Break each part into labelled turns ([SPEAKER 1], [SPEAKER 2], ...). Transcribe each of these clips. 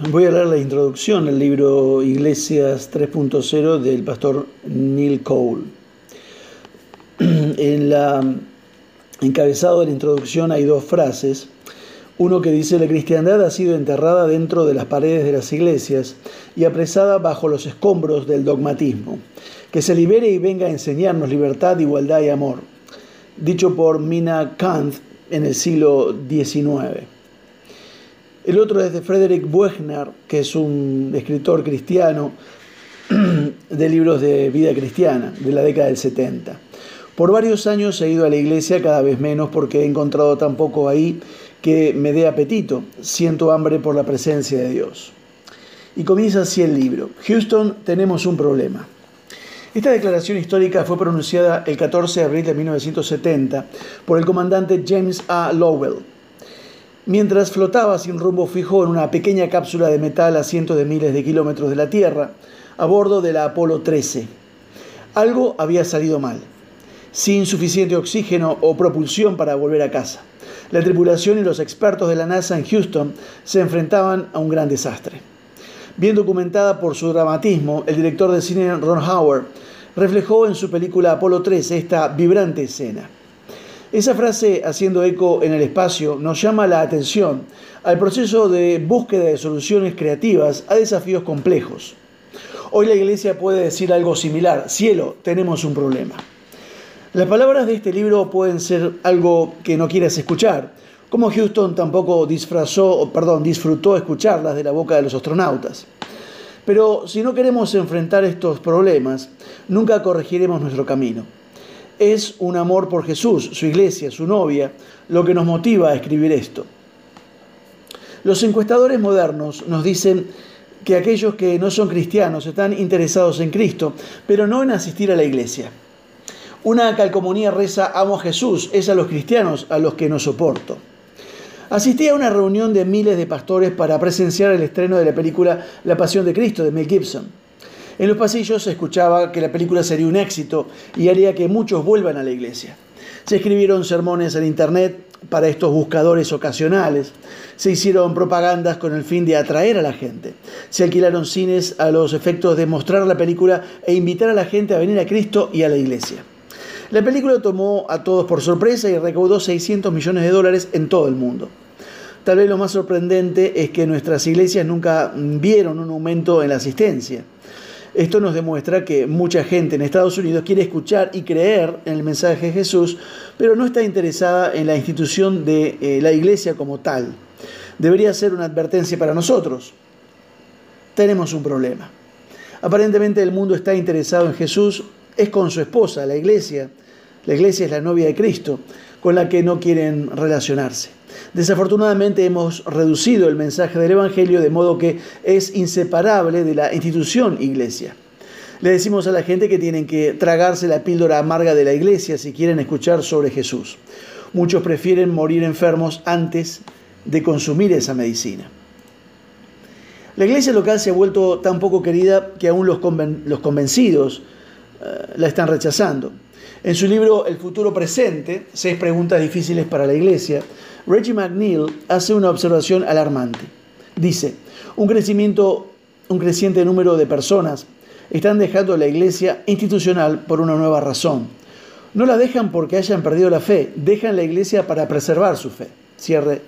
[SPEAKER 1] Voy a leer la introducción del libro Iglesias 3.0 del pastor Neil Cole. En la encabezado de la introducción hay dos frases. Uno que dice, la cristiandad ha sido enterrada dentro de las paredes de las iglesias y apresada bajo los escombros del dogmatismo. Que se libere y venga a enseñarnos libertad, igualdad y amor. Dicho por Mina Kant en el siglo XIX. El otro es de Frederick Buechner, que es un escritor cristiano de libros de vida cristiana de la década del 70. Por varios años he ido a la iglesia cada vez menos porque he encontrado tan poco ahí que me dé apetito. Siento hambre por la presencia de Dios. Y comienza así el libro. Houston, tenemos un problema. Esta declaración histórica fue pronunciada el 14 de abril de 1970 por el comandante James A. Lowell mientras flotaba sin rumbo fijo en una pequeña cápsula de metal a cientos de miles de kilómetros de la Tierra, a bordo de la Apolo 13. Algo había salido mal, sin suficiente oxígeno o propulsión para volver a casa. La tripulación y los expertos de la NASA en Houston se enfrentaban a un gran desastre. Bien documentada por su dramatismo, el director de cine Ron Howard reflejó en su película Apolo 13 esta vibrante escena. Esa frase, haciendo eco en el espacio, nos llama la atención al proceso de búsqueda de soluciones creativas a desafíos complejos. Hoy la iglesia puede decir algo similar, cielo, tenemos un problema. Las palabras de este libro pueden ser algo que no quieras escuchar, como Houston tampoco disfrazó, perdón, disfrutó escucharlas de la boca de los astronautas. Pero si no queremos enfrentar estos problemas, nunca corregiremos nuestro camino. Es un amor por Jesús, su iglesia, su novia, lo que nos motiva a escribir esto. Los encuestadores modernos nos dicen que aquellos que no son cristianos están interesados en Cristo, pero no en asistir a la iglesia. Una calcomunía reza amo a Jesús, es a los cristianos a los que no soporto. Asistí a una reunión de miles de pastores para presenciar el estreno de la película La Pasión de Cristo de Mel Gibson. En los pasillos se escuchaba que la película sería un éxito y haría que muchos vuelvan a la iglesia. Se escribieron sermones en internet para estos buscadores ocasionales. Se hicieron propagandas con el fin de atraer a la gente. Se alquilaron cines a los efectos de mostrar la película e invitar a la gente a venir a Cristo y a la iglesia. La película tomó a todos por sorpresa y recaudó 600 millones de dólares en todo el mundo. Tal vez lo más sorprendente es que nuestras iglesias nunca vieron un aumento en la asistencia. Esto nos demuestra que mucha gente en Estados Unidos quiere escuchar y creer en el mensaje de Jesús, pero no está interesada en la institución de eh, la iglesia como tal. Debería ser una advertencia para nosotros. Tenemos un problema. Aparentemente el mundo está interesado en Jesús, es con su esposa, la iglesia. La iglesia es la novia de Cristo, con la que no quieren relacionarse. Desafortunadamente hemos reducido el mensaje del Evangelio de modo que es inseparable de la institución iglesia. Le decimos a la gente que tienen que tragarse la píldora amarga de la iglesia si quieren escuchar sobre Jesús. Muchos prefieren morir enfermos antes de consumir esa medicina. La iglesia local se ha vuelto tan poco querida que aún los, convencidos eh, la están rechazando. En su libro El futuro presente, seis preguntas difíciles para la iglesia, Reggie McNeil hace una observación alarmante. Dice, un crecimiento, un creciente número de personas están dejando la iglesia institucional por una nueva razón. No la dejan porque hayan perdido la fe, dejan la iglesia para preservar su fe. Cierre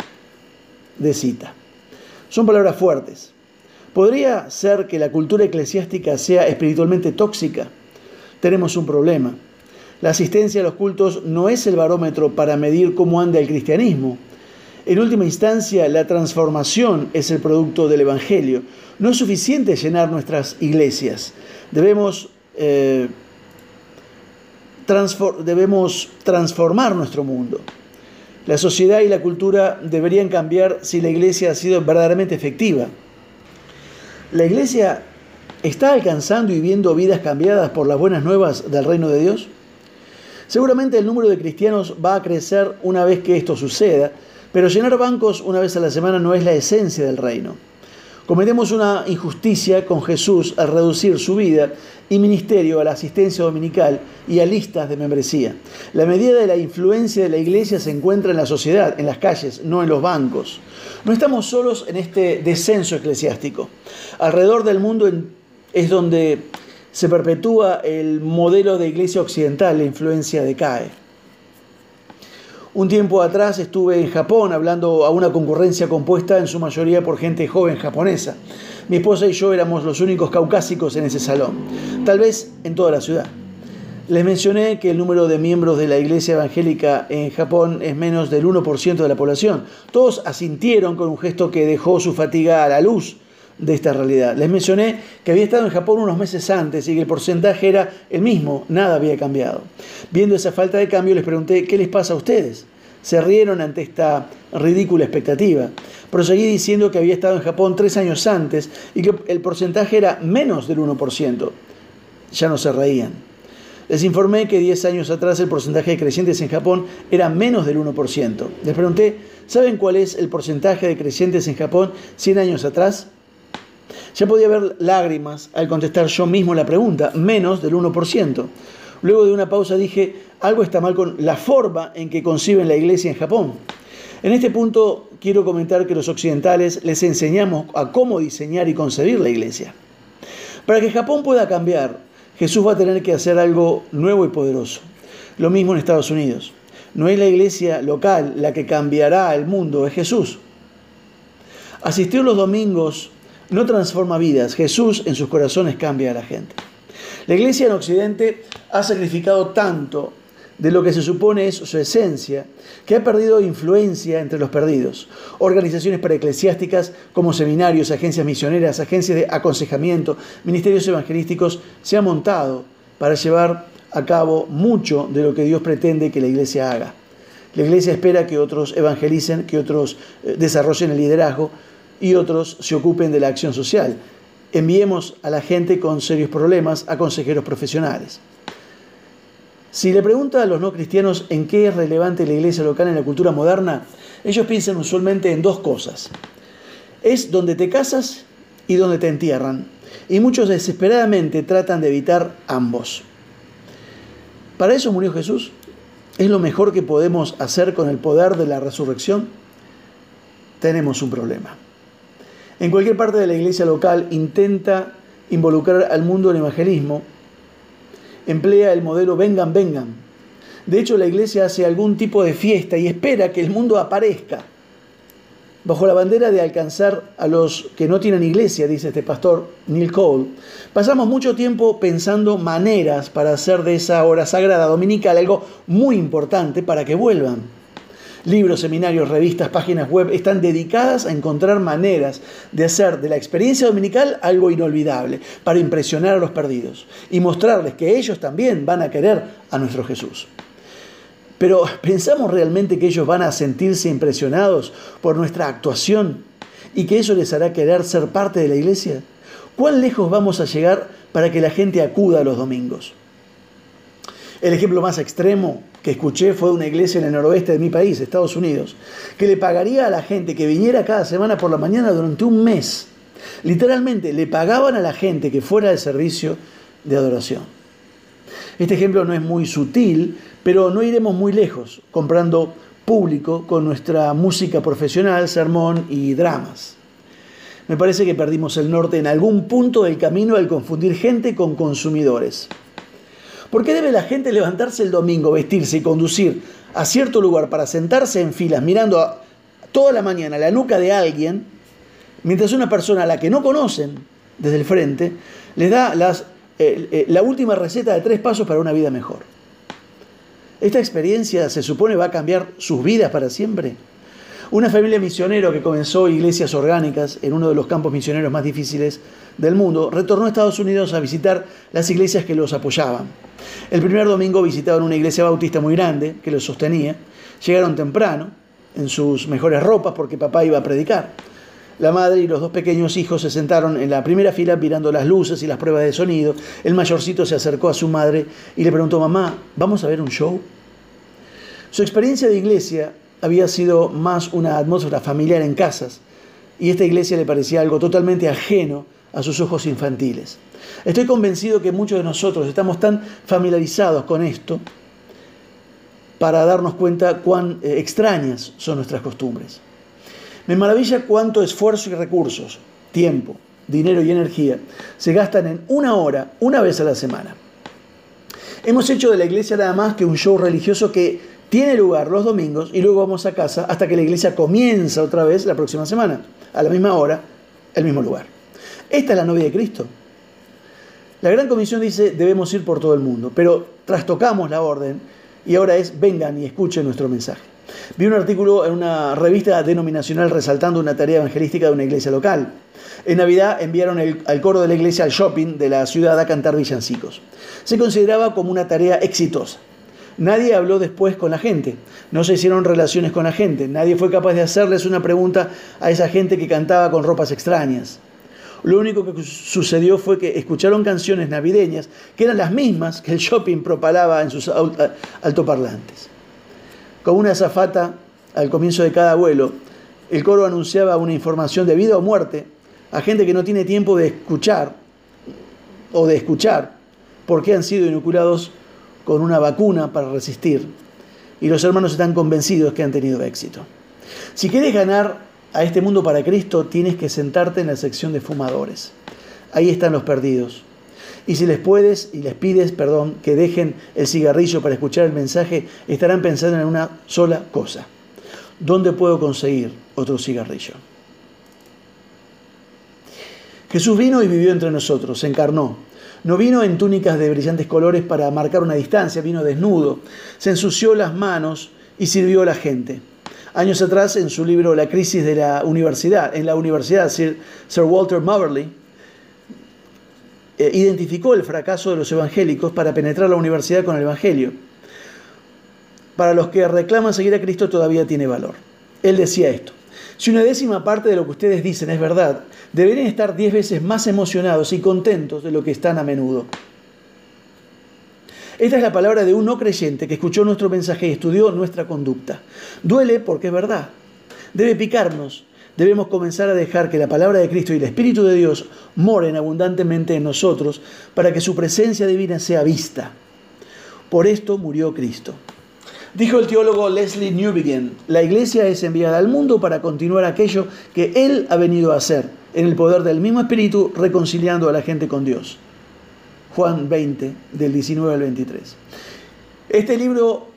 [SPEAKER 1] de cita. Son palabras fuertes. ¿Podría ser que la cultura eclesiástica sea espiritualmente tóxica? Tenemos un problema. La asistencia a los cultos no es el barómetro para medir cómo anda el cristianismo. En última instancia, la transformación es el producto del Evangelio. No es suficiente llenar nuestras iglesias. Debemos, eh, debemos transformar nuestro mundo. La sociedad y la cultura deberían cambiar si la iglesia ha sido verdaderamente efectiva. La iglesia está alcanzando y viendo vidas cambiadas por las buenas nuevas del reino de Dios. Seguramente el número de cristianos va a crecer una vez que esto suceda, pero llenar bancos una vez a la semana no es la esencia del reino. Cometemos una injusticia con Jesús al reducir su vida y ministerio a la asistencia dominical y a listas de membresía. La medida de la influencia de la iglesia se encuentra en la sociedad, en las calles, no en los bancos. No estamos solos en este descenso eclesiástico. Alrededor del mundo es donde se perpetúa el modelo de iglesia occidental, la influencia decae. Un tiempo atrás estuve en Japón hablando a una concurrencia compuesta en su mayoría por gente joven japonesa. Mi esposa y yo éramos los únicos caucásicos en ese salón, tal vez en toda la ciudad. Les mencioné que el número de miembros de la iglesia evangélica en Japón es menos del 1% de la población. Todos asintieron con un gesto que dejó su fatiga a la luz de esta realidad. Les mencioné que había estado en Japón unos meses antes y que el porcentaje era el mismo, nada había cambiado. Viendo esa falta de cambio les pregunté, ¿qué les pasa a ustedes? Se rieron ante esta ridícula expectativa. Proseguí diciendo que había estado en Japón tres años antes y que el porcentaje era menos del 1%. Ya no se reían. Les informé que 10 años atrás el porcentaje de crecientes en Japón era menos del 1%. Les pregunté, ¿saben cuál es el porcentaje de crecientes en Japón 100 años atrás? Ya podía ver lágrimas al contestar yo mismo la pregunta, menos del 1%. Luego de una pausa dije, algo está mal con la forma en que conciben la iglesia en Japón. En este punto quiero comentar que los occidentales les enseñamos a cómo diseñar y concebir la iglesia. Para que Japón pueda cambiar, Jesús va a tener que hacer algo nuevo y poderoso. Lo mismo en Estados Unidos. No es la iglesia local la que cambiará el mundo, es Jesús. Asistir los domingos no transforma vidas, Jesús en sus corazones cambia a la gente. La iglesia en Occidente ha sacrificado tanto de lo que se supone es su esencia, que ha perdido influencia entre los perdidos. Organizaciones paraeclesiásticas como seminarios, agencias misioneras, agencias de aconsejamiento, ministerios evangelísticos se han montado para llevar a cabo mucho de lo que Dios pretende que la iglesia haga. La iglesia espera que otros evangelicen, que otros eh, desarrollen el liderazgo, y otros se ocupen de la acción social. Enviemos a la gente con serios problemas a consejeros profesionales. Si le pregunta a los no cristianos en qué es relevante la iglesia local en la cultura moderna, ellos piensan usualmente en dos cosas. Es donde te casas y donde te entierran. Y muchos desesperadamente tratan de evitar ambos. ¿Para eso murió Jesús? ¿Es lo mejor que podemos hacer con el poder de la resurrección? Tenemos un problema en cualquier parte de la iglesia local intenta involucrar al mundo en evangelismo, emplea el modelo vengan, vengan. De hecho, la iglesia hace algún tipo de fiesta y espera que el mundo aparezca. Bajo la bandera de alcanzar a los que no tienen iglesia, dice este pastor Neil Cole, pasamos mucho tiempo pensando maneras para hacer de esa hora sagrada dominical algo muy importante para que vuelvan. Libros, seminarios, revistas, páginas web están dedicadas a encontrar maneras de hacer de la experiencia dominical algo inolvidable, para impresionar a los perdidos y mostrarles que ellos también van a querer a nuestro Jesús. Pero ¿pensamos realmente que ellos van a sentirse impresionados por nuestra actuación y que eso les hará querer ser parte de la iglesia? ¿Cuán lejos vamos a llegar para que la gente acuda a los domingos? El ejemplo más extremo que escuché fue una iglesia en el noroeste de mi país, Estados Unidos, que le pagaría a la gente que viniera cada semana por la mañana durante un mes. Literalmente le pagaban a la gente que fuera al servicio de adoración. Este ejemplo no es muy sutil, pero no iremos muy lejos comprando público con nuestra música profesional, sermón y dramas. Me parece que perdimos el norte en algún punto del camino al confundir gente con consumidores. ¿Por qué debe la gente levantarse el domingo, vestirse y conducir a cierto lugar para sentarse en filas mirando toda la mañana la nuca de alguien, mientras una persona a la que no conocen desde el frente les da eh, eh, la última receta de tres pasos para una vida mejor? ¿Esta experiencia se supone va a cambiar sus vidas para siempre? Una familia misionero que comenzó iglesias orgánicas en uno de los campos misioneros más difíciles del mundo, retornó a Estados Unidos a visitar las iglesias que los apoyaban. El primer domingo visitaron una iglesia bautista muy grande que los sostenía. Llegaron temprano, en sus mejores ropas, porque papá iba a predicar. La madre y los dos pequeños hijos se sentaron en la primera fila mirando las luces y las pruebas de sonido. El mayorcito se acercó a su madre y le preguntó, mamá, ¿vamos a ver un show? Su experiencia de iglesia había sido más una atmósfera familiar en casas, y esta iglesia le parecía algo totalmente ajeno a sus ojos infantiles. Estoy convencido que muchos de nosotros estamos tan familiarizados con esto para darnos cuenta cuán eh, extrañas son nuestras costumbres. Me maravilla cuánto esfuerzo y recursos, tiempo, dinero y energía se gastan en una hora, una vez a la semana. Hemos hecho de la iglesia nada más que un show religioso que tiene lugar los domingos y luego vamos a casa hasta que la iglesia comienza otra vez la próxima semana, a la misma hora, el mismo lugar. Esta es la novia de Cristo. La Gran Comisión dice debemos ir por todo el mundo, pero trastocamos la orden y ahora es vengan y escuchen nuestro mensaje. Vi un artículo en una revista denominacional resaltando una tarea evangelística de una iglesia local. En Navidad enviaron al coro de la iglesia al shopping de la ciudad a cantar villancicos. Se consideraba como una tarea exitosa. Nadie habló después con la gente, no se hicieron relaciones con la gente, nadie fue capaz de hacerles una pregunta a esa gente que cantaba con ropas extrañas. Lo único que sucedió fue que escucharon canciones navideñas que eran las mismas que el shopping propalaba en sus altoparlantes. Con una azafata al comienzo de cada vuelo, el coro anunciaba una información de vida o muerte a gente que no tiene tiempo de escuchar o de escuchar porque han sido inoculados con una vacuna para resistir. Y los hermanos están convencidos que han tenido éxito. Si quieres ganar a este mundo para Cristo, tienes que sentarte en la sección de fumadores. Ahí están los perdidos. Y si les puedes y les pides, perdón, que dejen el cigarrillo para escuchar el mensaje, estarán pensando en una sola cosa. ¿Dónde puedo conseguir otro cigarrillo? Jesús vino y vivió entre nosotros, se encarnó. No vino en túnicas de brillantes colores para marcar una distancia, vino desnudo, se ensució las manos y sirvió a la gente. Años atrás, en su libro La crisis de la universidad, en la universidad, Sir, Walter Moverley eh, identificó el fracaso de los evangélicos para penetrar la universidad con el Evangelio. Para los que reclaman seguir a Cristo todavía tiene valor. Él decía esto. Si una décima parte de lo que ustedes dicen es verdad, deberían estar diez veces más emocionados y contentos de lo que están a menudo. Esta es la palabra de un no creyente que escuchó nuestro mensaje y estudió nuestra conducta. Duele porque es verdad. Debe picarnos. Debemos comenzar a dejar que la palabra de Cristo y el Espíritu de Dios moren abundantemente en nosotros para que su presencia divina sea vista. Por esto murió Cristo. Dijo el teólogo Leslie Newbegin, la iglesia es enviada al mundo para continuar aquello que Él ha venido a hacer, en el poder del mismo Espíritu, reconciliando a la gente con Dios. Juan 20, del 19 al 23. Este libro,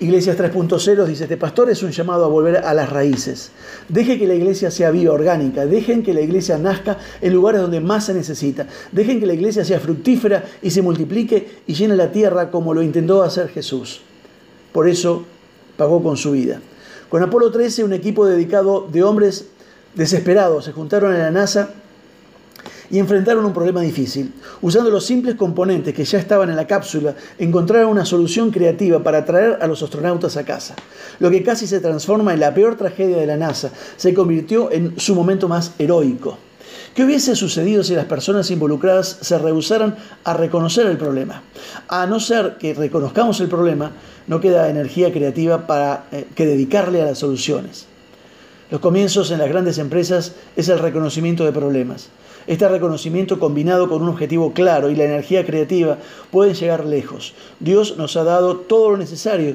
[SPEAKER 1] Iglesias 3.0, dice, este pastor es un llamado a volver a las raíces. Deje que la iglesia sea viva, orgánica. Dejen que la iglesia nazca en lugares donde más se necesita. Dejen que la iglesia sea fructífera y se multiplique y llene la tierra como lo intentó hacer Jesús. Por eso pagó con su vida. Con Apolo 13, un equipo dedicado de hombres desesperados se juntaron a la NASA y enfrentaron un problema difícil. Usando los simples componentes que ya estaban en la cápsula, encontraron una solución creativa para traer a los astronautas a casa. Lo que casi se transforma en la peor tragedia de la NASA se convirtió en su momento más heroico. ¿Qué hubiese sucedido si las personas involucradas se rehusaran a reconocer el problema? A no ser que reconozcamos el problema, no queda energía creativa para eh, que dedicarle a las soluciones. Los comienzos en las grandes empresas es el reconocimiento de problemas. Este reconocimiento combinado con un objetivo claro y la energía creativa pueden llegar lejos. Dios nos ha dado todo lo necesario.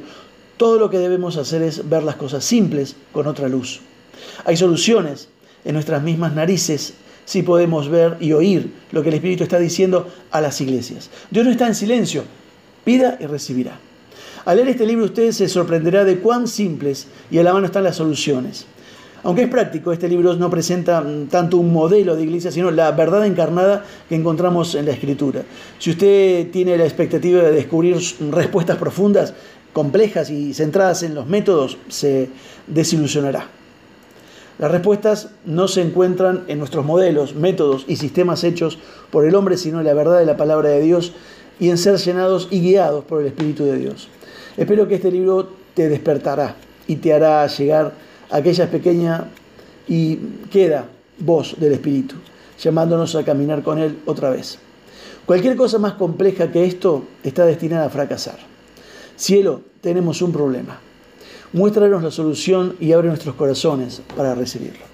[SPEAKER 1] Todo lo que debemos hacer es ver las cosas simples con otra luz. Hay soluciones en nuestras mismas narices si podemos ver y oír lo que el Espíritu está diciendo a las iglesias. Dios no está en silencio. Pida y recibirá. Al leer este libro usted se sorprenderá de cuán simples y a la mano están las soluciones. Aunque es práctico, este libro no presenta mm, tanto un modelo de iglesia, sino la verdad encarnada que encontramos en la Escritura. Si usted tiene la expectativa de descubrir respuestas profundas, complejas y centradas en los métodos, se desilusionará. Las respuestas no se encuentran en nuestros modelos, métodos y sistemas hechos por el hombre, sino en la verdad de la palabra de Dios y en ser llenados y guiados por el Espíritu de Dios. Espero que este libro te despertará y te hará llegar aquella pequeña y queda voz del Espíritu, llamándonos a caminar con Él otra vez. Cualquier cosa más compleja que esto está destinada a fracasar. Cielo, tenemos un problema. Muéstranos la solución y abre nuestros corazones para recibirlo.